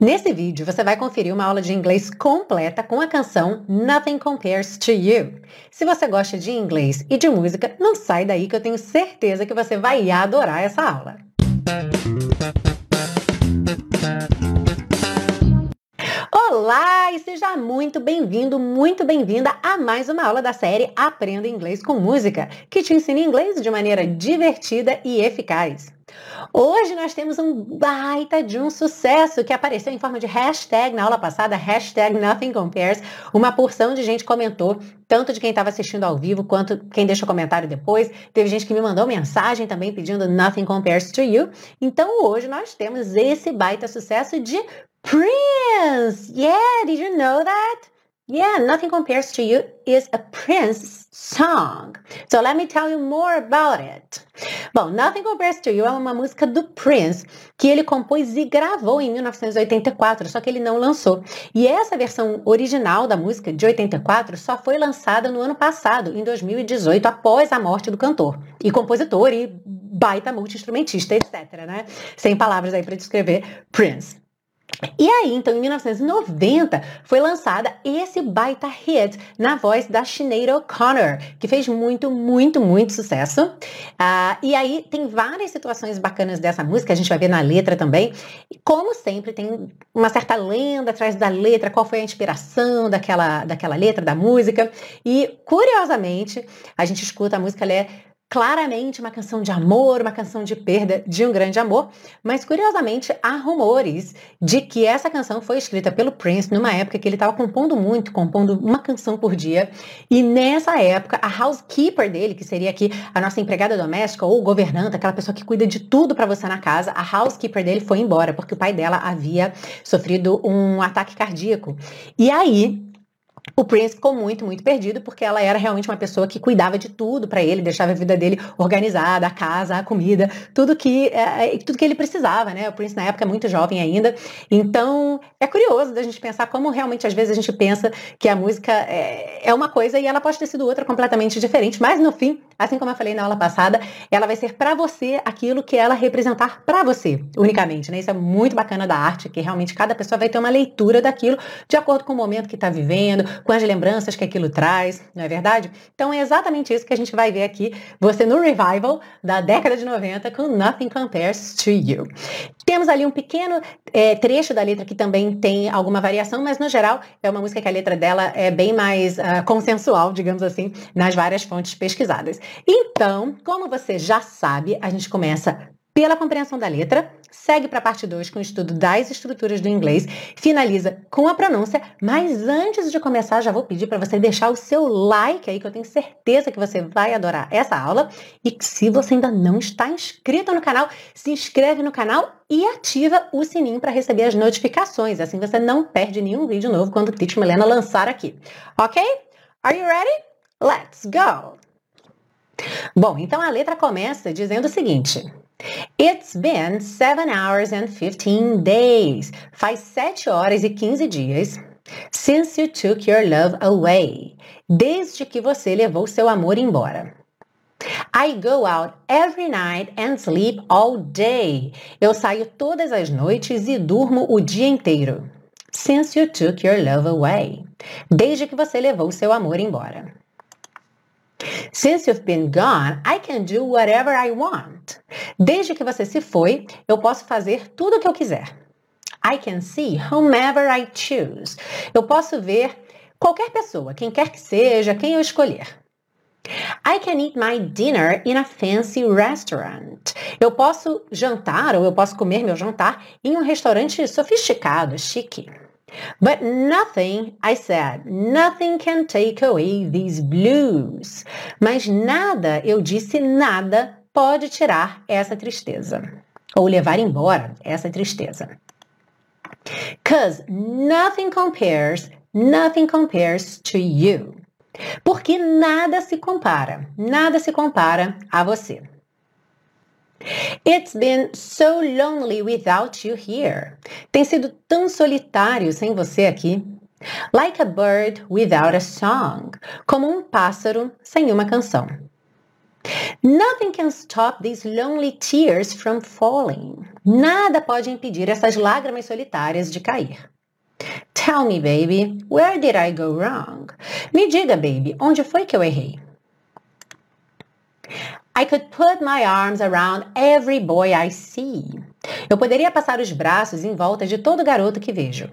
Nesse vídeo, você vai conferir uma aula de inglês completa com a canção Nothing Compares to You. Se você gosta de inglês e de música, não sai daí que eu tenho certeza que você vai adorar essa aula. Olá e seja muito bem-vindo, muito bem-vinda a mais uma aula da série Aprenda Inglês com Música, que te ensina inglês de maneira divertida e eficaz. Hoje nós temos um baita de um sucesso que apareceu em forma de hashtag na aula passada, hashtag Nothing Compares. Uma porção de gente comentou, tanto de quem estava assistindo ao vivo quanto quem deixou comentário depois. Teve gente que me mandou mensagem também pedindo Nothing Compares to You. Então hoje nós temos esse baita sucesso de Prince! Yeah, did you know that? Yeah, Nothing Compares to You is a Prince song. So let me tell you more about it. Bom, Nothing Compares to You é uma música do Prince que ele compôs e gravou em 1984, só que ele não lançou. E essa versão original da música de 84 só foi lançada no ano passado, em 2018, após a morte do cantor e compositor e baita multi-instrumentista, etc, né? Sem palavras aí para descrever Prince. E aí, então, em 1990, foi lançada esse baita hit na voz da Sinead O'Connor, que fez muito, muito, muito sucesso. Uh, e aí, tem várias situações bacanas dessa música, a gente vai ver na letra também. E, como sempre, tem uma certa lenda atrás da letra, qual foi a inspiração daquela, daquela letra, da música. E, curiosamente, a gente escuta a música, ela é claramente uma canção de amor, uma canção de perda de um grande amor, mas curiosamente há rumores de que essa canção foi escrita pelo Prince numa época que ele estava compondo muito, compondo uma canção por dia, e nessa época a housekeeper dele, que seria aqui a nossa empregada doméstica ou governanta, aquela pessoa que cuida de tudo para você na casa, a housekeeper dele foi embora porque o pai dela havia sofrido um ataque cardíaco. E aí o Prince ficou muito, muito perdido, porque ela era realmente uma pessoa que cuidava de tudo para ele, deixava a vida dele organizada, a casa, a comida, tudo que, é, é, tudo que ele precisava, né? O Prince na época é muito jovem ainda. Então, é curioso da gente pensar como realmente às vezes a gente pensa que a música é, é uma coisa e ela pode ter sido outra completamente diferente, mas no fim, assim como eu falei na aula passada, ela vai ser para você aquilo que ela representar para você, unicamente, né? Isso é muito bacana da arte, que realmente cada pessoa vai ter uma leitura daquilo de acordo com o momento que está vivendo, com as lembranças que aquilo traz, não é verdade? Então é exatamente isso que a gente vai ver aqui, você no revival da década de 90 com Nothing Compares to You. Temos ali um pequeno é, trecho da letra que também tem alguma variação, mas no geral é uma música que a letra dela é bem mais uh, consensual, digamos assim, nas várias fontes pesquisadas. Então, como você já sabe, a gente começa pela compreensão da letra, segue para a parte 2 com o estudo das estruturas do inglês, finaliza com a pronúncia, mas antes de começar, já vou pedir para você deixar o seu like aí, que eu tenho certeza que você vai adorar essa aula. E se você ainda não está inscrito no canal, se inscreve no canal e ativa o sininho para receber as notificações. Assim você não perde nenhum vídeo novo quando o Teach Milena lançar aqui. Ok? Are you ready? Let's go! Bom, então a letra começa dizendo o seguinte. It's been 7 hours and 15 days. Faz 7 horas e 15 dias. Since you took your love away. Desde que você levou seu amor embora. I go out every night and sleep all day. Eu saio todas as noites e durmo o dia inteiro. Since you took your love away. Desde que você levou seu amor embora. Since you've been gone, I can do whatever I want. Desde que você se foi, eu posso fazer tudo o que eu quiser. I can see whomever I choose. Eu posso ver qualquer pessoa, quem quer que seja, quem eu escolher. I can eat my dinner in a fancy restaurant. Eu posso jantar ou eu posso comer meu jantar em um restaurante sofisticado, chique. But nothing, I said, nothing can take away these blues. Mas nada, eu disse nada, pode tirar essa tristeza. Ou levar embora essa tristeza. Cause nothing compares, nothing compares to you. Porque nada se compara, nada se compara a você. It's been so lonely without you here. Tem sido tão solitário sem você aqui. Like a bird without a song. Como um pássaro sem uma canção. Nothing can stop these lonely tears from falling. Nada pode impedir essas lágrimas solitárias de cair. Tell me, baby, where did I go wrong? Me diga, baby, onde foi que eu errei? I could put my arms around every boy I see. Eu poderia passar os braços em volta de todo garoto que vejo.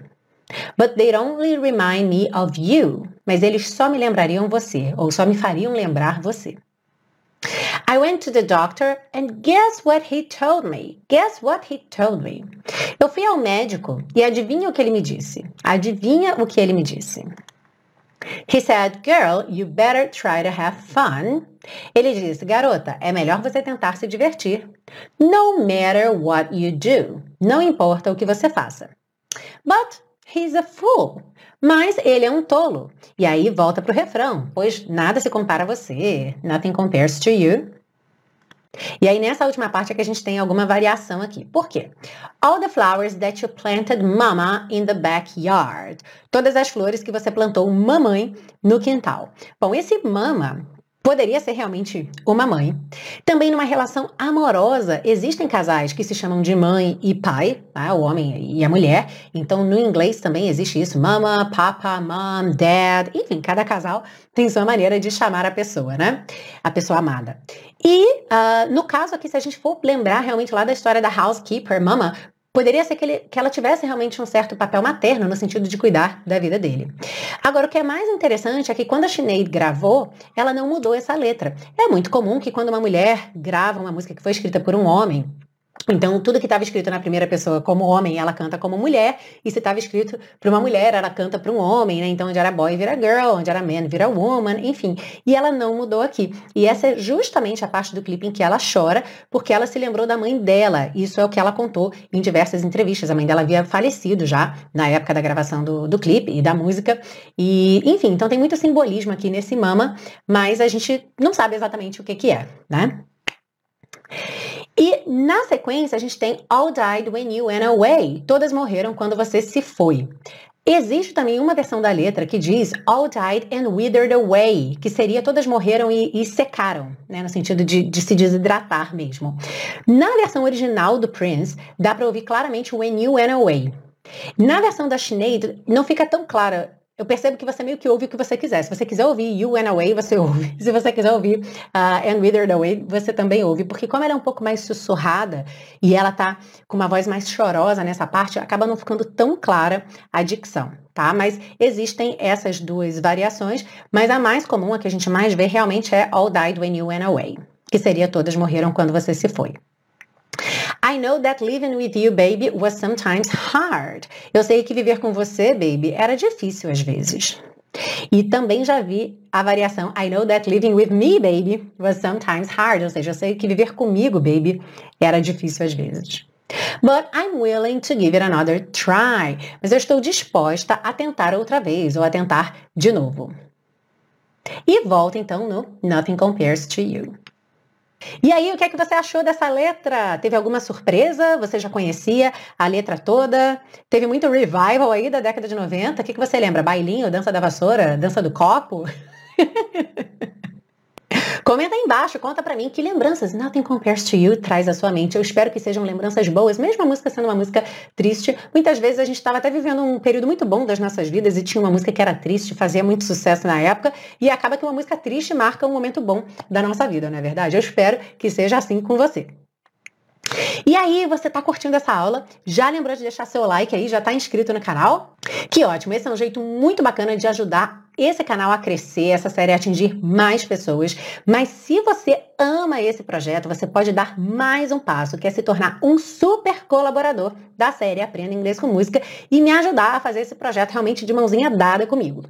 But they'd only remind me of you. Mas eles só me lembrariam você, ou só me fariam lembrar você. I went to the doctor and guess what he told me? Guess what he told me? Eu fui ao médico e adivinha o que ele me disse? Adivinha o que ele me disse? He said, girl, you better try to have fun. Ele disse, garota, é melhor você tentar se divertir. No matter what you do. Não importa o que você faça. But he's a fool. Mas ele é um tolo. E aí volta para o refrão, pois nada se compara a você. Nothing compares to you. E aí, nessa última parte é que a gente tem alguma variação aqui. Por quê? All the flowers that you planted, mama, in the backyard. Todas as flores que você plantou, mamãe, no quintal. Bom, esse mama poderia ser realmente uma mãe. Também numa relação amorosa, existem casais que se chamam de mãe e pai, tá? o homem e a mulher. Então, no inglês também existe isso: mama, papa, mom, dad. Enfim, cada casal tem sua maneira de chamar a pessoa, né? A pessoa amada. E uh, no caso aqui, se a gente for lembrar realmente lá da história da housekeeper, mama, poderia ser que, ele, que ela tivesse realmente um certo papel materno no sentido de cuidar da vida dele. Agora, o que é mais interessante é que quando a Sinead gravou, ela não mudou essa letra. É muito comum que quando uma mulher grava uma música que foi escrita por um homem, então, tudo que estava escrito na primeira pessoa como homem, ela canta como mulher, e se estava escrito para uma mulher, ela canta para um homem, né? Então, onde era boy vira girl, onde era man vira woman, enfim. E ela não mudou aqui. E essa é justamente a parte do clipe em que ela chora, porque ela se lembrou da mãe dela. Isso é o que ela contou em diversas entrevistas. A mãe dela havia falecido já na época da gravação do, do clipe e da música. E, enfim, então tem muito simbolismo aqui nesse mama, mas a gente não sabe exatamente o que, que é, né? E na sequência a gente tem All Died When You Went Away. Todas morreram quando você se foi. Existe também uma versão da letra que diz All died and withered away, que seria todas morreram e, e secaram, né, no sentido de, de, se desidratar mesmo. Na versão original do Prince, dá para ouvir claramente When You Went Away. Na versão da Sinead, não fica tão clara eu percebo que você meio que ouve o que você quiser. Se você quiser ouvir You Went Away, você ouve. Se você quiser ouvir uh, And Withered Away, você também ouve. Porque como ela é um pouco mais sussurrada e ela tá com uma voz mais chorosa nessa parte, acaba não ficando tão clara a dicção, tá? Mas existem essas duas variações, mas a mais comum, a que a gente mais vê realmente é All Died When You Went Away, que seria Todas Morreram Quando Você Se Foi. I know that living with you, baby, was sometimes hard. Eu sei que viver com você, baby, era difícil às vezes. E também já vi a variação I know that living with me, baby, was sometimes hard. Ou seja, eu sei que viver comigo, baby, era difícil às vezes. But I'm willing to give it another try. Mas eu estou disposta a tentar outra vez ou a tentar de novo. E volta então no Nothing Compares to You. E aí, o que é que você achou dessa letra? Teve alguma surpresa? Você já conhecia a letra toda? Teve muito revival aí da década de 90? O que, que você lembra? Bailinho, dança da vassoura, dança do copo? Comenta aí embaixo, conta para mim que lembranças Nothing Compares to You traz à sua mente. Eu espero que sejam lembranças boas, mesmo a música sendo uma música triste. Muitas vezes a gente estava até vivendo um período muito bom das nossas vidas e tinha uma música que era triste, fazia muito sucesso na época, e acaba que uma música triste marca um momento bom da nossa vida, não é verdade? Eu espero que seja assim com você. E aí, você está curtindo essa aula? Já lembrou de deixar seu like aí? Já está inscrito no canal? Que ótimo! Esse é um jeito muito bacana de ajudar esse canal a crescer, essa série a atingir mais pessoas. Mas se você ama esse projeto, você pode dar mais um passo, que é se tornar um super colaborador da série Aprenda Inglês com Música e me ajudar a fazer esse projeto realmente de mãozinha dada comigo.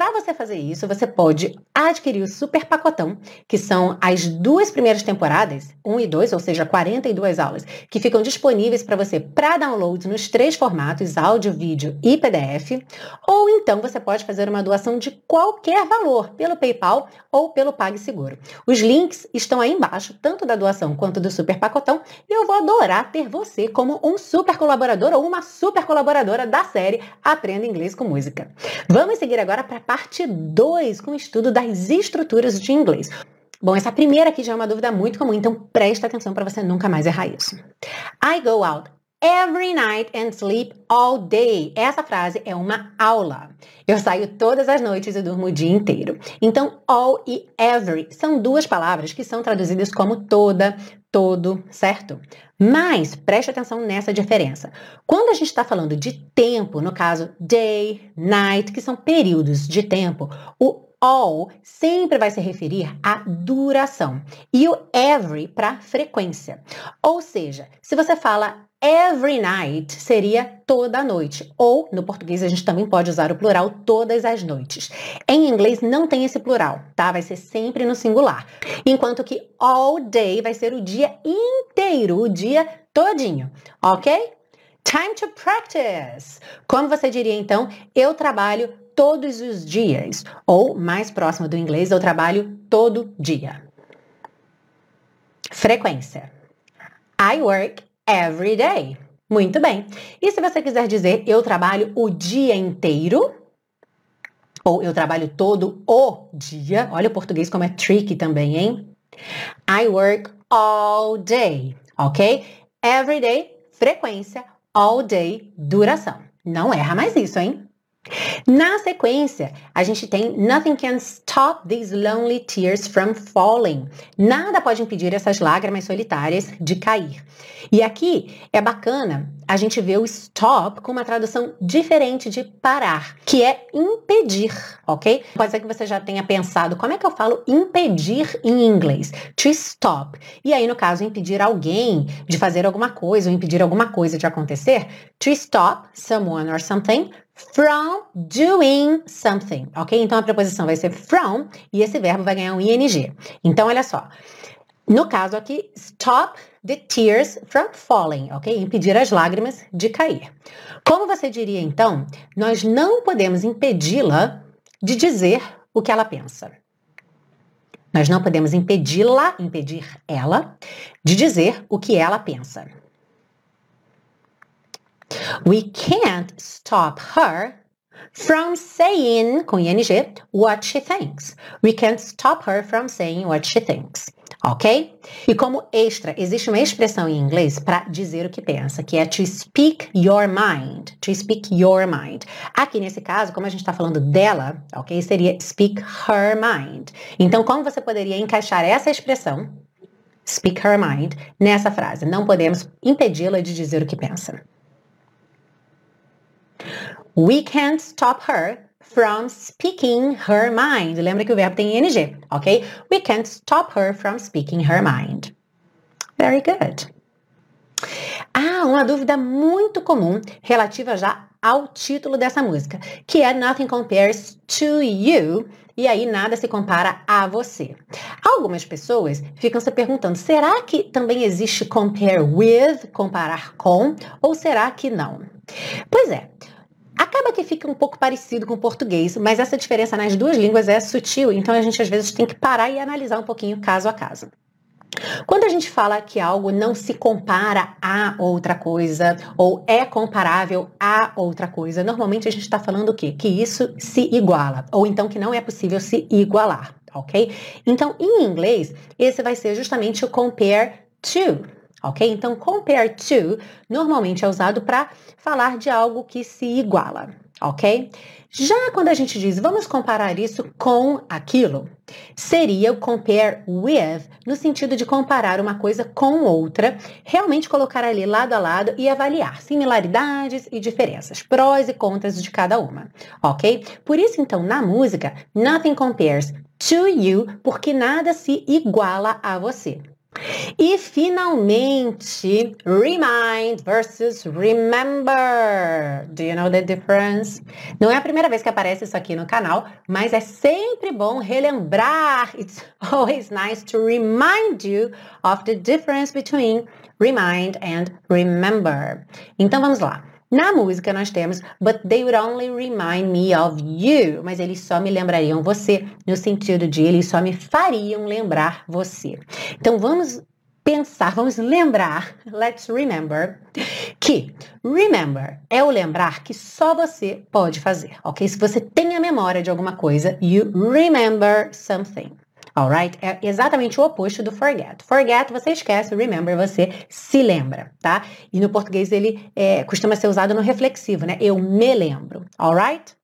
Para você fazer isso, você pode adquirir o super pacotão, que são as duas primeiras temporadas, 1 e 2, ou seja, 42 aulas, que ficam disponíveis para você para download nos três formatos, áudio, vídeo e PDF. Ou então você pode fazer uma doação de qualquer valor pelo PayPal ou pelo PagSeguro. Os links estão aí embaixo, tanto da doação quanto do super pacotão, e eu vou adorar ter você como um super colaborador ou uma super colaboradora da série Aprenda Inglês com Música. Vamos seguir agora para a parte 2 com o estudo das estruturas de inglês. Bom, essa primeira aqui já é uma dúvida muito comum, então presta atenção para você nunca mais errar isso. I go out every night and sleep all day. Essa frase é uma aula. Eu saio todas as noites e durmo o dia inteiro. Então, all e every são duas palavras que são traduzidas como toda, todo, certo? Mas preste atenção nessa diferença. Quando a gente está falando de tempo, no caso day, night, que são períodos de tempo, o all sempre vai se referir à duração e o every para frequência. Ou seja, se você fala every night, seria toda noite. Ou, no português, a gente também pode usar o plural todas as noites. Em inglês não tem esse plural, tá? Vai ser sempre no singular. Enquanto que all day vai ser o dia inteiro, o dia todinho, ok? Time to practice. Como você diria então? Eu trabalho todos os dias. Ou, mais próximo do inglês, eu trabalho todo dia. Frequência. I work every day. Muito bem. E se você quiser dizer eu trabalho o dia inteiro, ou eu trabalho todo o dia, olha o português como é tricky também, hein? I work all day, ok? Every day, frequência, all day, duração. Não erra mais isso, hein? Na sequência, a gente tem Nothing can stop these lonely tears from falling. Nada pode impedir essas lágrimas solitárias de cair. E aqui é bacana a gente ver o stop com uma tradução diferente de parar, que é impedir, ok? Pode ser que você já tenha pensado como é que eu falo impedir em inglês. To stop. E aí, no caso, impedir alguém de fazer alguma coisa ou impedir alguma coisa de acontecer. To stop someone or something from doing something, ok? Então a preposição vai ser from e esse verbo vai ganhar um ing. Então olha só. No caso aqui, stop the tears from falling, ok? Impedir as lágrimas de cair. Como você diria então, nós não podemos impedi-la de dizer o que ela pensa. Nós não podemos impedi-la, impedir ela, de dizer o que ela pensa. We can't stop her from saying, com ing, what she thinks. We can't stop her from saying what she thinks. Ok? E como extra, existe uma expressão em inglês para dizer o que pensa, que é to speak your mind. To speak your mind. Aqui nesse caso, como a gente está falando dela, ok? Seria speak her mind. Então, como você poderia encaixar essa expressão, speak her mind, nessa frase? Não podemos impedi-la de dizer o que pensa. We can't stop her from speaking her mind. Lembra que o verbo tem ing, ok? We can't stop her from speaking her mind. Very good. Ah, uma dúvida muito comum relativa já ao título dessa música, que é Nothing Compares to You, e aí nada se compara a você. Algumas pessoas ficam se perguntando, será que também existe compare with, comparar com, ou será que não? Pois é, Acaba que fica um pouco parecido com o português, mas essa diferença nas duas línguas é sutil, então a gente às vezes tem que parar e analisar um pouquinho caso a caso. Quando a gente fala que algo não se compara a outra coisa ou é comparável a outra coisa, normalmente a gente está falando o quê? Que isso se iguala, ou então que não é possível se igualar, ok? Então, em inglês, esse vai ser justamente o compare to ok? Então, compare to normalmente é usado para falar de algo que se iguala, ok? Já quando a gente diz vamos comparar isso com aquilo, seria o compare with, no sentido de comparar uma coisa com outra, realmente colocar ali lado a lado e avaliar similaridades e diferenças, prós e contras de cada uma, ok? Por isso, então, na música, nothing compares to you, porque nada se iguala a você. E finalmente, remind versus remember. Do you know the difference? Não é a primeira vez que aparece isso aqui no canal, mas é sempre bom relembrar. It's always nice to remind you of the difference between remind and remember. Então vamos lá. Na música nós temos But they would only remind me of you. Mas eles só me lembrariam você, no sentido de eles só me fariam lembrar você. Então vamos pensar, vamos lembrar, let's remember, que remember é o lembrar que só você pode fazer, ok? Se você tem a memória de alguma coisa, you remember something, Alright? É exatamente o oposto do forget. Forget você esquece, remember você se lembra, tá? E no português ele é, costuma ser usado no reflexivo, né? Eu me lembro. Alright?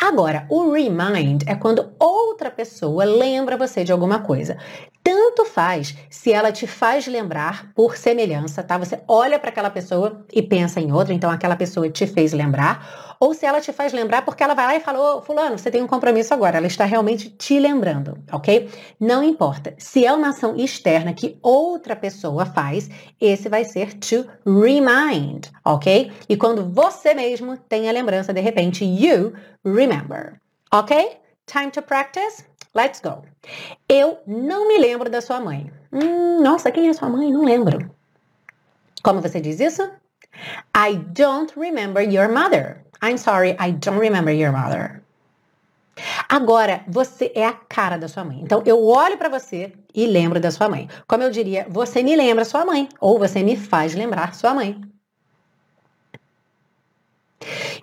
Agora, o remind é quando outra pessoa lembra você de alguma coisa. Tanto faz se ela te faz lembrar por semelhança, tá? Você olha para aquela pessoa e pensa em outra, então aquela pessoa te fez lembrar, ou se ela te faz lembrar porque ela vai lá e falou, fulano, você tem um compromisso agora, ela está realmente te lembrando, ok? Não importa. Se é uma ação externa que outra pessoa faz, esse vai ser to remind, ok? E quando você mesmo tem a lembrança, de repente, you remember, ok? Time to practice? Let's go. Eu não me lembro da sua mãe. Hum, nossa, quem é sua mãe? Não lembro. Como você diz isso? I don't remember your mother. I'm sorry, I don't remember your mother. Agora, você é a cara da sua mãe. Então, eu olho para você e lembro da sua mãe. Como eu diria, você me lembra sua mãe. Ou você me faz lembrar sua mãe.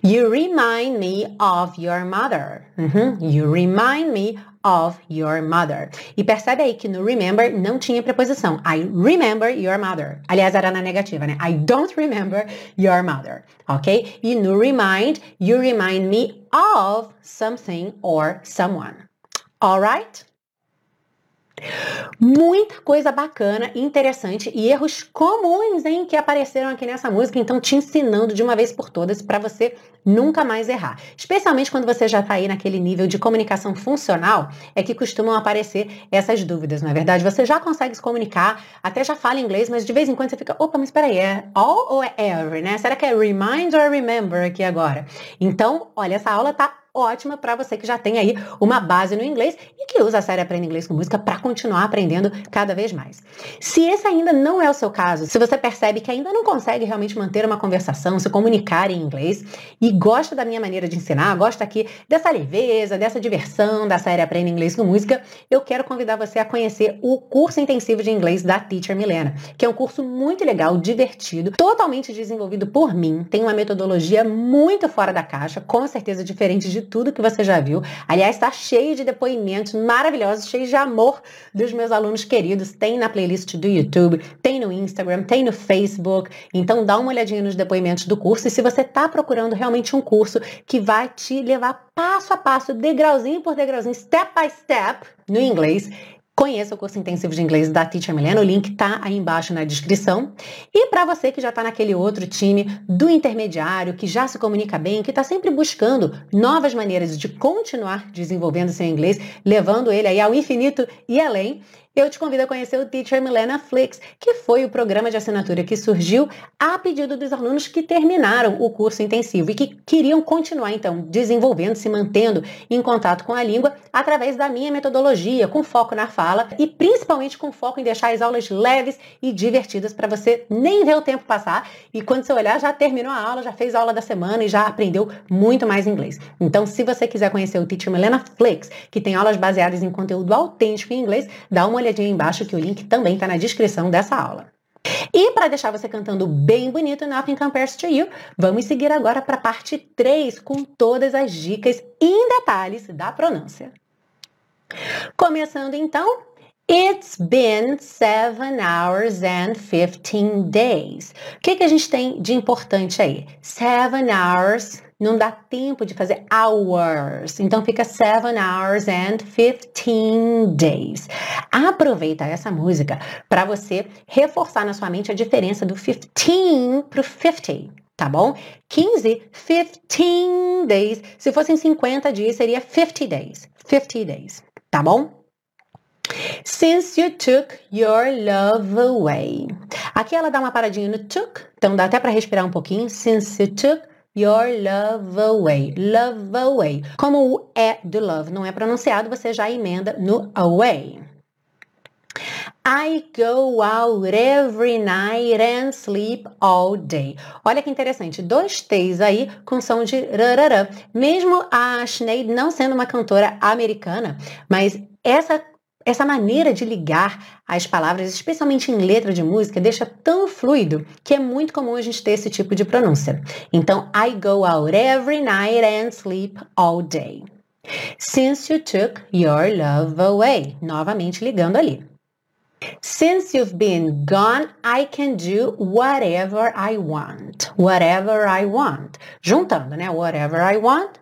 You remind me of your mother. Uhum. You remind me of your mother. E percebe aí que no remember não tinha preposição. I remember your mother. Aliás, era na negativa, né? I don't remember your mother. Ok? E no remind, you remind me of something or someone. Alright? Muita coisa bacana, interessante e erros comuns, hein, que apareceram aqui nessa música, então te ensinando de uma vez por todas para você nunca mais errar. Especialmente quando você já está aí naquele nível de comunicação funcional, é que costumam aparecer essas dúvidas, não é verdade? Você já consegue se comunicar, até já fala inglês, mas de vez em quando você fica, opa, mas peraí, é all ou é every, né? Será que é remind or remember aqui agora? Então, olha, essa aula tá ótima para você que já tem aí uma base no inglês e que usa a série Aprenda Inglês com Música para continuar aprendendo cada vez mais. Se esse ainda não é o seu caso, se você percebe que ainda não consegue realmente manter uma conversação, se comunicar em inglês e gosta da minha maneira de ensinar, gosta aqui dessa leveza, dessa diversão da série Aprenda Inglês com Música, eu quero convidar você a conhecer o curso intensivo de inglês da Teacher Milena, que é um curso muito legal, divertido, totalmente desenvolvido por mim, tem uma metodologia muito fora da caixa, com certeza diferente de tudo que você já viu. Aliás, está cheio de depoimentos maravilhosos, cheio de amor dos meus alunos queridos. Tem na playlist do YouTube, tem no Instagram, tem no Facebook. Então dá uma olhadinha nos depoimentos do curso. E se você está procurando realmente um curso que vai te levar passo a passo, degrauzinho por degrauzinho, step by step, no inglês, Conheça o curso intensivo de inglês da Teacher Milena, o link está aí embaixo na descrição. E para você que já está naquele outro time do intermediário, que já se comunica bem, que está sempre buscando novas maneiras de continuar desenvolvendo seu inglês, levando ele aí ao infinito e além, eu te convido a conhecer o Teacher Milena Flix, que foi o programa de assinatura que surgiu a pedido dos alunos que terminaram o curso intensivo e que queriam continuar, então, desenvolvendo, se mantendo em contato com a língua através da minha metodologia, com foco na fala e principalmente com foco em deixar as aulas leves e divertidas para você nem ver o tempo passar e quando você olhar já terminou a aula, já fez a aula da semana e já aprendeu muito mais inglês. Então, se você quiser conhecer o Teacher Milena Flix, que tem aulas baseadas em conteúdo autêntico em inglês, dá uma olhadinha embaixo que o link também está na descrição dessa aula. E para deixar você cantando bem bonito Nothing Compares to You, vamos seguir agora para a parte 3 com todas as dicas em detalhes da pronúncia. Começando então, It's been seven hours and 15 days. O que, que a gente tem de importante aí? Seven hours não dá tempo de fazer hours. Então fica seven hours and 15 days. Aproveita essa música para você reforçar na sua mente a diferença do 15 para o 50 tá bom? 15, 15 days. Se fossem 50 dias, seria 50 days. 50 days, tá bom? Since you took your love away. Aqui ela dá uma paradinha no took, então dá até para respirar um pouquinho. Since you took your love away. Love away. Como o é do love não é pronunciado, você já emenda no away. I go out every night and sleep all day. Olha que interessante, dois T's aí com som de rarará. Mesmo a Sinead não sendo uma cantora americana, mas essa essa maneira de ligar as palavras, especialmente em letra de música, deixa tão fluido que é muito comum a gente ter esse tipo de pronúncia. Então, I go out every night and sleep all day. Since you took your love away. Novamente ligando ali. Since you've been gone, I can do whatever I want. Whatever I want. Juntando, né? Whatever I want.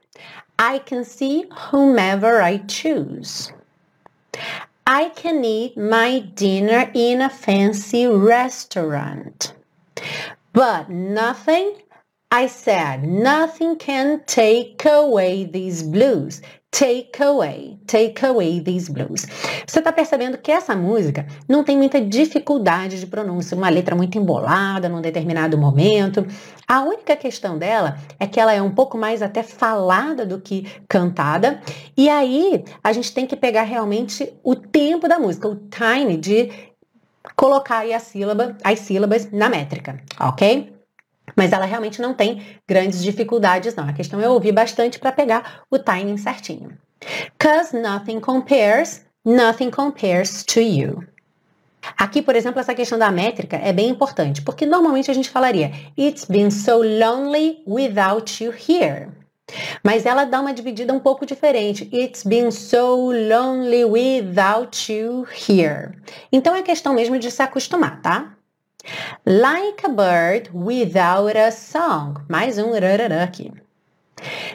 I can see whomever I choose. I can eat my dinner in a fancy restaurant. But nothing, I said, nothing can take away these blues. Take away, take away these blues. Você está percebendo que essa música não tem muita dificuldade de pronúncia, uma letra muito embolada num determinado momento. A única questão dela é que ela é um pouco mais até falada do que cantada. E aí a gente tem que pegar realmente o tempo da música, o time de colocar aí a sílaba, as sílabas na métrica, ok? Mas ela realmente não tem grandes dificuldades, não. A questão é ouvir bastante para pegar o timing certinho. Cause nothing compares, nothing compares to you. Aqui, por exemplo, essa questão da métrica é bem importante, porque normalmente a gente falaria It's been so lonely without you here. Mas ela dá uma dividida um pouco diferente. It's been so lonely without you here. Então é questão mesmo de se acostumar, tá? Like a bird without a song. Mais um rarará aqui.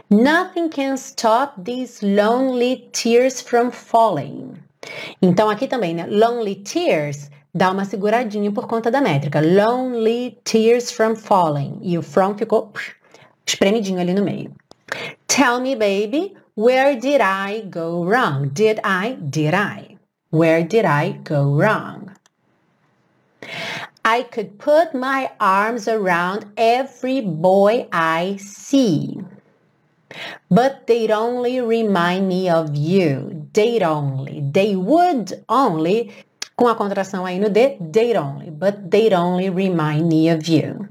Nothing can stop these lonely tears from falling. Então aqui também, né? Lonely tears dá uma seguradinha por conta da métrica. Lonely tears from falling. E o from ficou espremidinho ali no meio. Tell me, baby, where did I go wrong? Did I? Did I? Where did I go wrong? I could put my arms around every boy I see. But they'd only remind me of you. They'd only. They would only. Com a contração aí no D, they'd only. But they'd only remind me of you.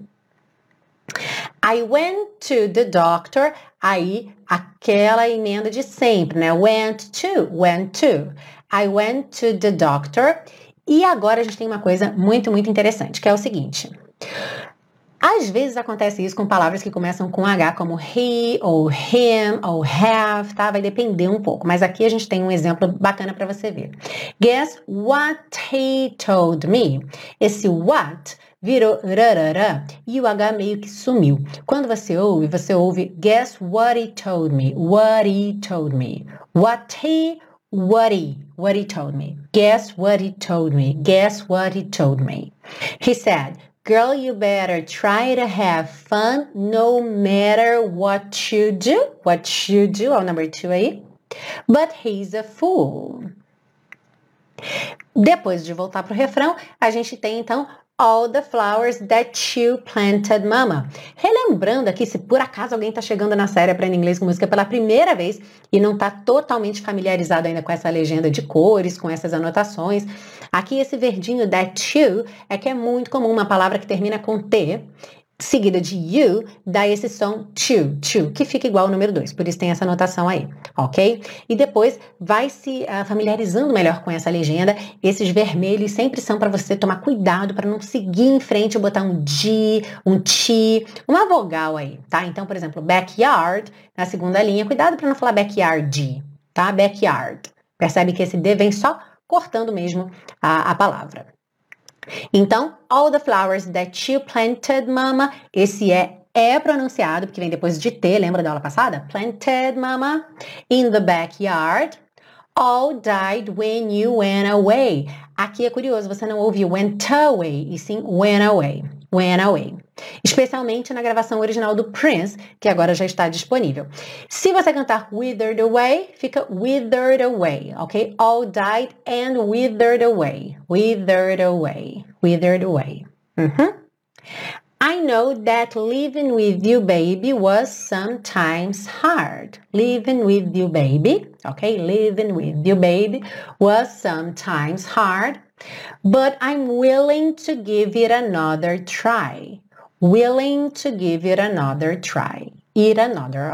I went to the doctor. Aí, aquela emenda de sempre, né? Went to, went to. I went to the doctor. E agora a gente tem uma coisa muito, muito interessante, que é o seguinte. Às vezes acontece isso com palavras que começam com H, como he, ou him, ou have, tá? Vai depender um pouco. Mas aqui a gente tem um exemplo bacana para você ver. Guess what he told me? Esse what virou rarara e o H meio que sumiu. Quando você ouve, você ouve guess what he told me, what he told me, what he what he, what he told me. Guess what he told me. Guess what he told me. He said, girl, you better try to have fun no matter what you do. What you do, ó, number two aí. But he's a fool. Depois de voltar para o refrão, a gente tem então All the flowers that you planted, mama. Relembrando aqui, se por acaso alguém está chegando na série Aprenda Inglês com Música pela primeira vez e não está totalmente familiarizado ainda com essa legenda de cores, com essas anotações, aqui esse verdinho that you é que é muito comum, uma palavra que termina com T seguida de you, dá esse som to, to, que fica igual ao número 2, por isso tem essa anotação aí, ok? E depois vai se uh, familiarizando melhor com essa legenda, esses vermelhos sempre são para você tomar cuidado para não seguir em frente e botar um D, um T, uma vogal aí, tá? Então, por exemplo, backyard, na segunda linha, cuidado para não falar backyard, tá? Backyard. Percebe que esse D vem só cortando mesmo a, a palavra. Então, all the flowers that you planted, mama, esse é é pronunciado, porque vem depois de T, lembra da aula passada? Planted, mama, in the backyard. All died when you went away. Aqui é curioso, você não ouve went away, e sim went away. Went away. Especialmente na gravação original do Prince, que agora já está disponível. Se você cantar withered away, fica withered away, ok? All died and withered away. Withered away. Withered away. Uhum. I know that living with you, baby, was sometimes hard. Living with you, baby, okay? Living with you, baby, was sometimes hard, but I'm willing to give it another try. Willing to give it another try. It another,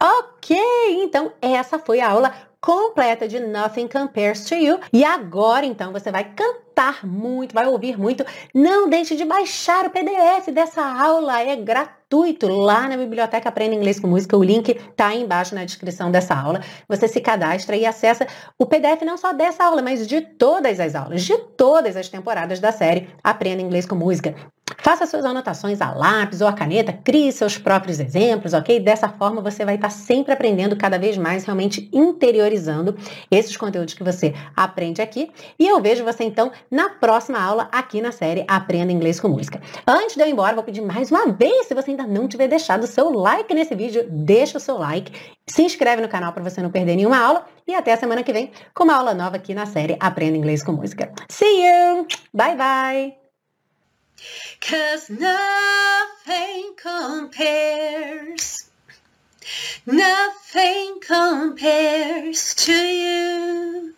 Ok, então essa foi a aula completa de Nothing Compares to You. E agora, então, você vai cantar escutar muito, vai ouvir muito, não deixe de baixar o PDF dessa aula, é gratuito lá na biblioteca Aprenda Inglês com Música. O link está aí embaixo na descrição dessa aula. Você se cadastra e acessa o PDF não só dessa aula, mas de todas as aulas, de todas as temporadas da série Aprenda Inglês com Música. Faça suas anotações a lápis ou a caneta, crie seus próprios exemplos, ok? Dessa forma você vai estar sempre aprendendo cada vez mais, realmente interiorizando esses conteúdos que você aprende aqui. E eu vejo você então na próxima aula aqui na série Aprenda Inglês com Música. Antes de eu ir embora, vou pedir mais uma vez, se você ainda não tiver deixado o seu like nesse vídeo, deixa o seu like, se inscreve no canal para você não perder nenhuma aula e até a semana que vem com uma aula nova aqui na série Aprenda Inglês com Música. See you! Bye bye! Cause nothing compares, nothing compares to you.